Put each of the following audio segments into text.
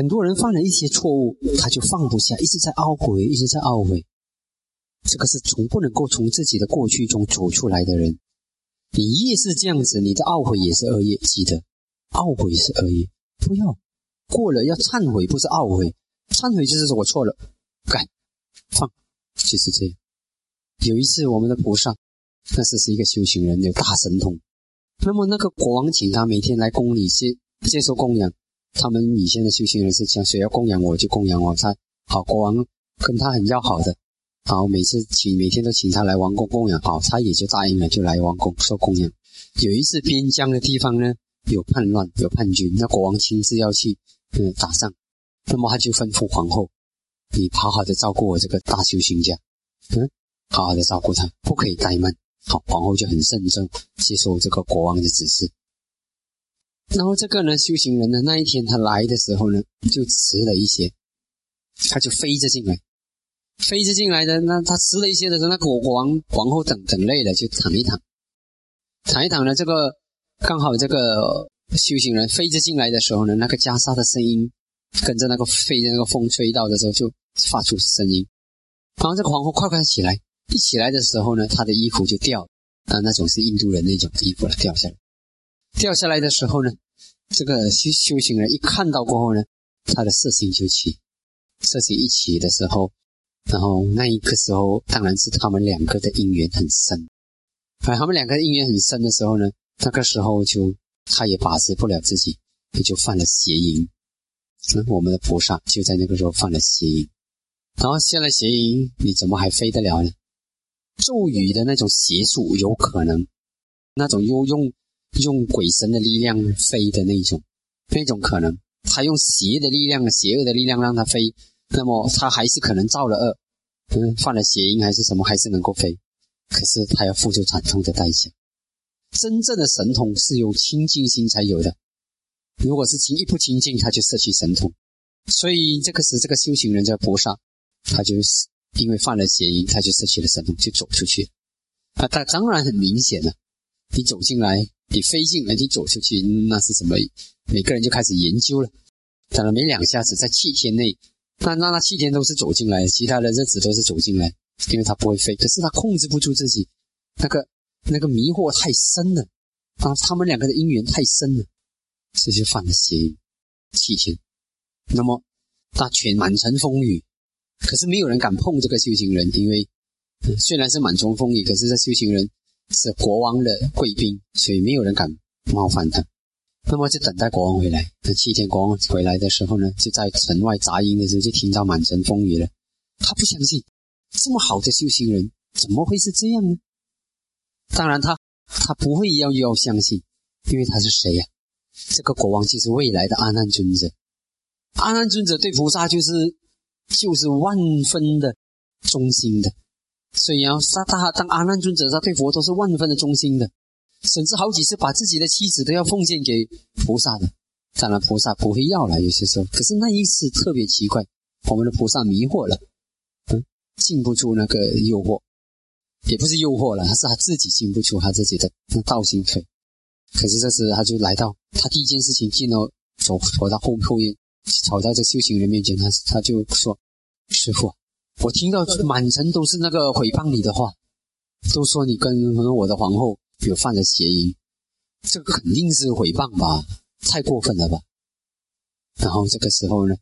很多人犯了一些错误，他就放不下，一直在懊悔，一直在懊悔。这个是从不能够从自己的过去中走出来的人。你越是这样子，你的懊悔也是恶业。记得，懊悔是恶业，不要过了要忏悔，不是懊悔。忏悔就是说我错了，改放，就是这样。有一次，我们的菩萨，那是是一个修行人，有大神通。那么那个国王请他每天来宫里接接受供养。他们以前的修行人是讲，谁要供养我就供养我。他好，国王跟他很要好的，好每次请每天都请他来王宫供养，好他也就答应了，就来王宫受供养。有一次边疆的地方呢有叛乱有叛军，那国王亲自要去嗯打仗，那么他就吩咐皇后，你好好的照顾我这个大修行家，嗯。好好的照顾他，不可以怠慢。好，皇后就很慎重接受这个国王的指示。然后这个呢，修行人呢，那一天他来的时候呢，就迟了一些，他就飞着进来，飞着进来的。那他迟了一些的时候，那国王皇后等等累了，就躺一躺，躺一躺呢。这个刚好这个修行人飞着进来的时候呢，那个袈裟的声音跟着那个飞的那个风吹到的时候，就发出声音。然后这个皇后快快起来。一起来的时候呢，他的衣服就掉啊，那种是印度人那种衣服了，掉下来。掉下来的时候呢，这个修修行人一看到过后呢，他的色心就起，色心一起的时候，然后那一个时候，当然是他们两个的因缘很深。哎，他们两个因缘很深的时候呢，那个时候就他也把持不了自己，他就犯了邪淫。那我们的菩萨就在那个时候犯了邪淫，然后现在邪淫，你怎么还飞得了呢？咒语的那种邪术有可能，那种又用用鬼神的力量飞的那种，那种可能，他用邪的力量、邪恶的力量让它飞，那么他还是可能造了恶，嗯，犯了邪淫还是什么，还是能够飞，可是他要付出惨痛的代价。真正的神通是由清净心才有的，如果是清一不清净，他就失去神通。所以这个是这个修行人叫菩萨，他就是。因为犯了邪淫，他就失去了神通，就走出去。啊，但当然很明显了，你走进来，你飞进来，你走出去，那是什么？每个人就开始研究了。当然没两下子，在七天内，那那那七天都是走进来，其他的日子都是走进来，因为他不会飞，可是他控制不住自己，那个那个迷惑太深了，啊，他们两个的姻缘太深了，这就犯了邪淫。七天，那么他全满城风雨。可是没有人敢碰这个修行人，因为虽然是满城风雨，可是这修行人是国王的贵宾，所以没有人敢冒犯他。那么就等待国王回来。那七天国王回来的时候呢，就在城外杂音的时候，就听到满城风雨了。他不相信这么好的修行人怎么会是这样呢？当然他他不会要要相信，因为他是谁呀？这个国王就是未来的阿难尊者。阿难尊者对菩萨就是。就是万分的忠心的，所以啊，他他当阿难尊者，他对佛都是万分的忠心的，甚至好几次把自己的妻子都要奉献给菩萨的。当然，菩萨不会要了，有些时候。可是那一次特别奇怪，我们的菩萨迷惑了，嗯，禁不住那个诱惑，也不是诱惑了，他是他自己禁不住他自己的那道心腿。可是这次他就来到，他第一件事情进到走走到后后院。跑到这修行人面前，他他就说：“师傅，我听到满城都是那个诽谤你的话，都说你跟我的皇后有犯了邪淫，这个肯定是诽谤吧？太过分了吧？”然后这个时候呢，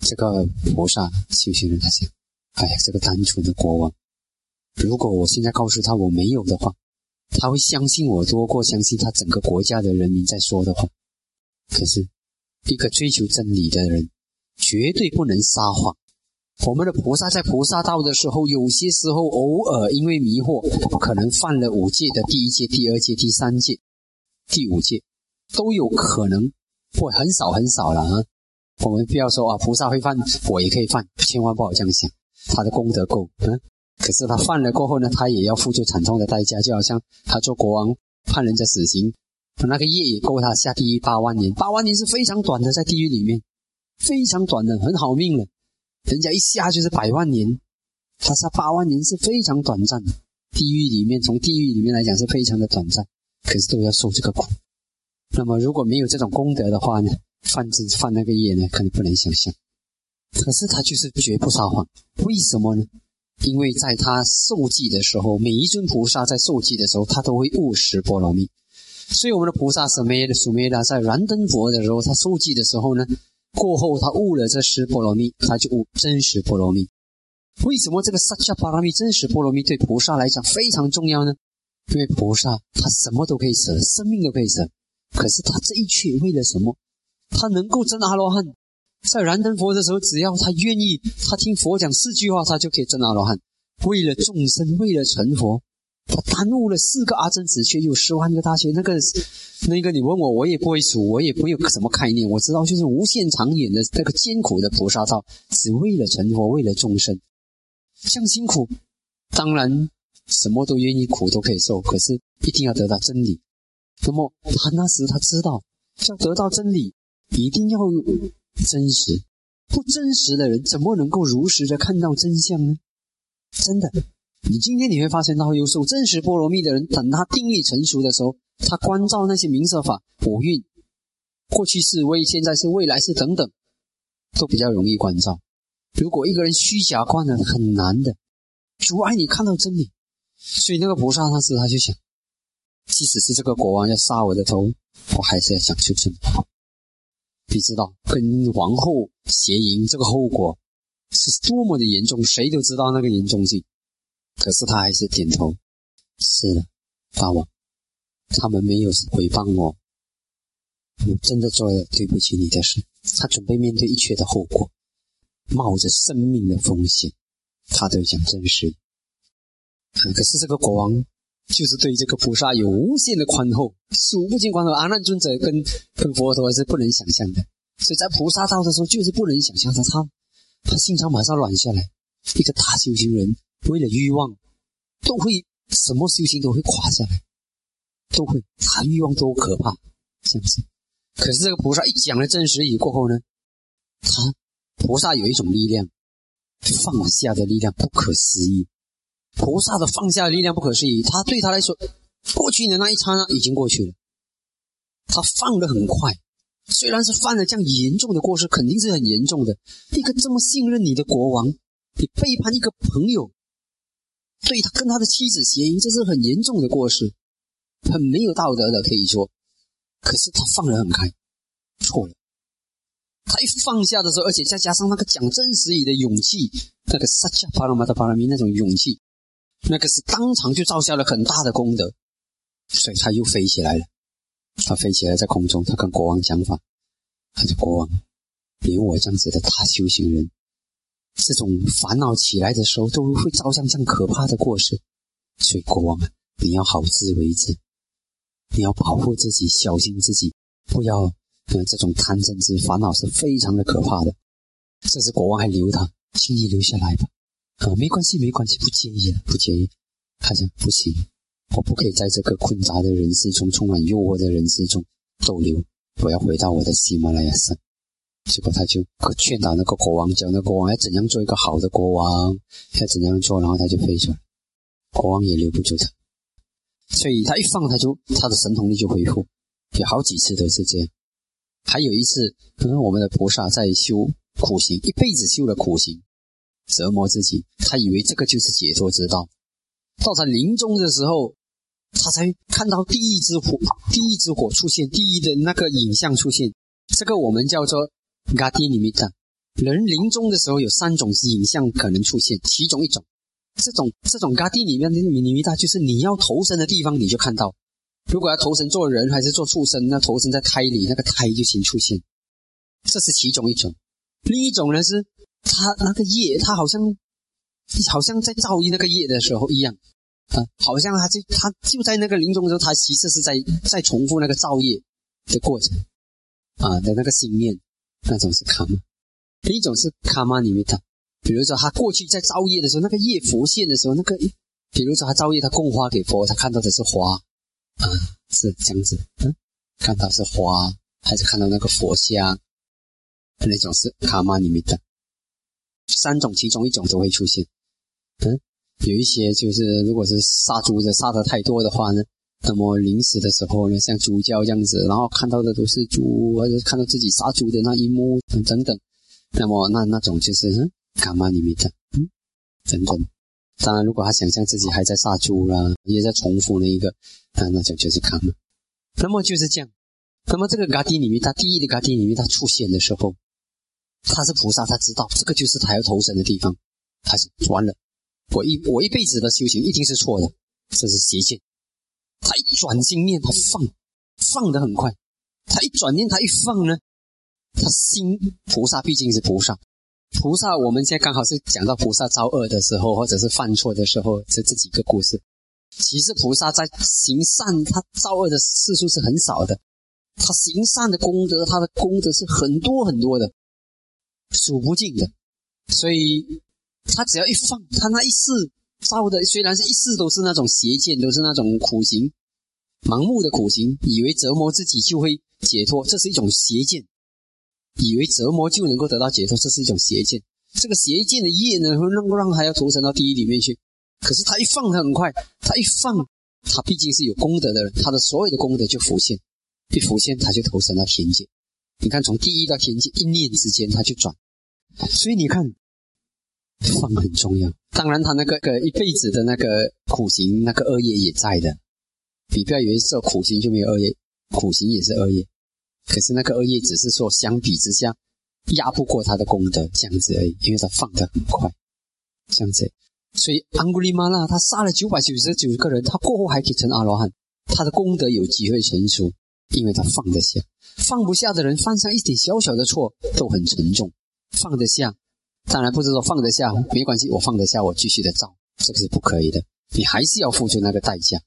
这个菩萨修行人他想：“哎呀，这个单纯的国王，如果我现在告诉他我没有的话，他会相信我多过相信他整个国家的人民在说的话。可是。”一个追求真理的人，绝对不能撒谎。我们的菩萨在菩萨道的时候，有些时候偶尔因为迷惑，可能犯了五戒的第一戒、第二戒、第三戒、第五戒，都有可能，会很少很少了啊。我们不要说啊，菩萨会犯，我也可以犯，千万不好这样想。他的功德够，嗯，可是他犯了过后呢，他也要付出惨痛的代价，就好像他做国王判人家死刑。那个业也够他下地狱八万年，八万年是非常短的，在地狱里面非常短的，很好命了。人家一下就是百万年，他下八万年是非常短暂的。地狱里面，从地狱里面来讲是非常的短暂，可是都要受这个苦。那么如果没有这种功德的话呢，犯这犯那个业呢，可能不能想象。可是他就是绝不撒谎，为什么呢？因为在他受记的时候，每一尊菩萨在受记的时候，他都会悟识波罗蜜。所以我们的菩萨什么的、什么的，在燃灯佛的时候，他受记的时候呢，过后他悟了这十波罗蜜，他就悟真实波罗蜜。为什么这个萨迦波罗蜜、真实波罗蜜对菩萨来讲非常重要呢？因为菩萨他什么都可以舍，生命都可以舍，可是他这一切为了什么？他能够真阿罗汉。在燃灯佛的时候，只要他愿意，他听佛讲四句话，他就可以证阿罗汉。为了众生，为了成佛，他耽误了四个阿僧子却有十万个大劫。那个，那个，你问我，我也不会数，我也没有什么概念。我知道，就是无限长远的那个艰苦的菩萨道，只为了成佛，为了众生，这样辛苦。当然，什么都愿意苦都可以受，可是一定要得到真理。那么他那时他知道，要得到真理，一定要。真实不真实的人，怎么能够如实的看到真相呢？真的，你今天你会发现他会，有受真实波罗蜜的人，等他定力成熟的时候，他关照那些名色法、五蕴、过去是未、现在是未来是等等，都比较容易关照。如果一个人虚假观呢，很难的，阻碍你看到真理。所以那个菩萨当时他就想，即使是这个国王要杀我的头，我还是要讲出真话。你知道跟王后邪淫这个后果是多么的严重，谁都知道那个严重性。可是他还是点头。是的，大王，他们没有诽谤我，我真的做了对不起你的事。他准备面对一切的后果，冒着生命的风险，他都想真实。可是这个国王。就是对这个菩萨有无限的宽厚，数不尽宽厚。阿难尊者跟跟佛陀是不能想象的，所以在菩萨道的时候就是不能想象的。他他心肠马上软下来。一个大修行人为了欲望，都会什么修行都会垮下来，都会。他欲望多可怕，这样子。可是这个菩萨一讲了真实语过后呢，他菩萨有一种力量，放下的力量不可思议。菩萨的放下的力量不可思议，他对他来说，过去的那一刹那已经过去了。他放得很快，虽然是犯了这样严重的过失，肯定是很严重的。一个这么信任你的国王，你背叛一个朋友，对他跟他的妻子邪淫，这是很严重的过失，很没有道德的可以说。可是他放得很开，错了。他一放下的时候，而且再加上那个讲真实语的勇气，那个萨迦巴拉玛达巴拉米那种勇气。那个是当场就造下了很大的功德，所以他又飞起来了。他飞起来在空中，他跟国王讲法：“他说国王，连我这样子的大修行人，这种烦恼起来的时候，都会造像这样可怕的过失。所以国王啊，你要好自为之，你要保护自己，小心自己，不要呃这种贪嗔痴烦恼是非常的可怕的。这时国王还留他，请你留下来吧。”啊，没关系，没关系，不介意了，不介意。他讲不行，我不可以在这个困杂的人世中、充满诱惑的人世中逗留，我要回到我的喜马拉雅山。结果他就劝导那个国王，讲那国王要怎样做一个好的国王，要怎样做，然后他就飞出来。国王也留不住他，所以他一放，他就他的神通力就恢复。有好几次都是这样。还有一次，可能我们的菩萨在修苦行，一辈子修了苦行。折磨自己，他以为这个就是解脱之道。到他临终的时候，他才看到第一支火，第一支火出现，第一的那个影像出现。这个我们叫做嘎迪尼米达。人临终的时候有三种影像可能出现，其中一种，这种这种嘎迪里面的尼米达，就是你要投生的地方你就看到。如果要投生做人还是做畜生，那投生在胎里，那个胎就先出现。这是其中一种。另一种呢是。他那个业，他好像好像在造诣那个业的时候一样啊，好像他就他就在那个临终的时候，他其实是在在重复那个造业的过程啊的那个心念，那种是卡玛。第一种是卡玛里面的，比如说他过去在造业的时候，那个业浮现的时候，那个比如说他造业，他供花给佛，他看到的是花啊，是这样子，嗯，看到是花，还是看到那个佛像，那种是卡玛里面的。三种其中一种都会出现，嗯，有一些就是如果是杀猪的杀的太多的话呢，那么临死的时候呢，像猪叫这样子，然后看到的都是猪，或者看到自己杀猪的那一幕等等等。那么那那种就是嗯，干嘛你们的嗯等等。当然，如果他想象自己还在杀猪啦，也在重复那一个，那那种就是卡嘛。那么就是这样。那么这个嘎迪里面，他第一个嘎迪里面，他出现的时候，他是菩萨，他知道这个就是他要投生的地方。他是完了，我一我一辈子的修行一定是错的，这是邪见。他一转心念，他放放的很快。他一转念，他一放呢，他心菩萨毕竟是菩萨。菩萨，我们现在刚好是讲到菩萨造恶的时候，或者是犯错的时候，这这几个故事。其实菩萨在行善，他造恶的次数是很少的。他行善的功德，他的功德是很多很多的，数不尽的。所以，他只要一放，他那一世造的，虽然是一世都是那种邪见，都是那种苦行，盲目的苦行，以为折磨自己就会解脱，这是一种邪见。以为折磨就能够得到解脱，这是一种邪见。这个邪见的业呢，会让让他要投身到地狱里面去。可是他一放，他很快，他一放，他毕竟是有功德的人，他的所有的功德就浮现，一浮现他就投身到天界。你看，从地狱到天界，一念之间他就转。所以你看，放很重要。当然，他那个个一辈子的那个苦行，那个恶业也在的。你不要以为做苦行就没有恶业，苦行也是恶业。可是那个恶业只是说，相比之下压不过他的功德这样子而已，因为他放得很快，这样子。所以安古利玛拉他杀了九百九十九个人，他过后还可以成阿罗汉，他的功德有机会成熟，因为他放得下。放不下的人犯上一点小小的错都很沉重，放得下，当然不是说放得下没关系，我放得下，我继续的造，这个是不可以的，你还是要付出那个代价，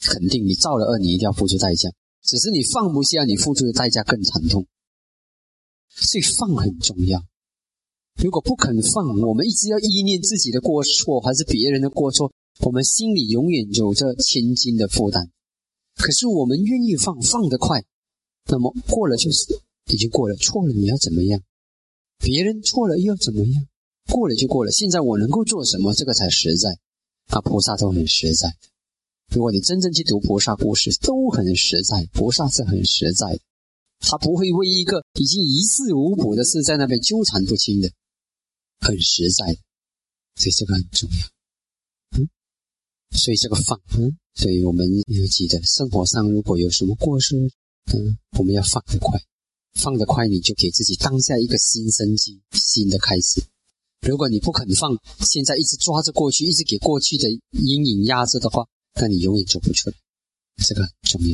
肯定你造了恶，你一定要付出代价。只是你放不下，你付出的代价更惨痛。所以放很重要。如果不肯放，我们一直要依念自己的过错，还是别人的过错，我们心里永远有着千斤的负担。可是我们愿意放，放得快，那么过了就是已经过了，错了你要怎么样？别人错了又怎么样？过了就过了。现在我能够做什么？这个才实在。啊，菩萨都很实在。如果你真正去读菩萨故事，都很实在。菩萨是很实在的，他不会为一个已经一事无补的事在那边纠缠不清的，很实在。所以这个很重要。嗯，所以这个放，嗯，所以我们要记得，生活上如果有什么过失，嗯，我们要放得快，放得快，你就给自己当下一个新生机、新的开始。如果你不肯放，现在一直抓着过去，一直给过去的阴影压着的话，那你永远走不出来，这个很重要。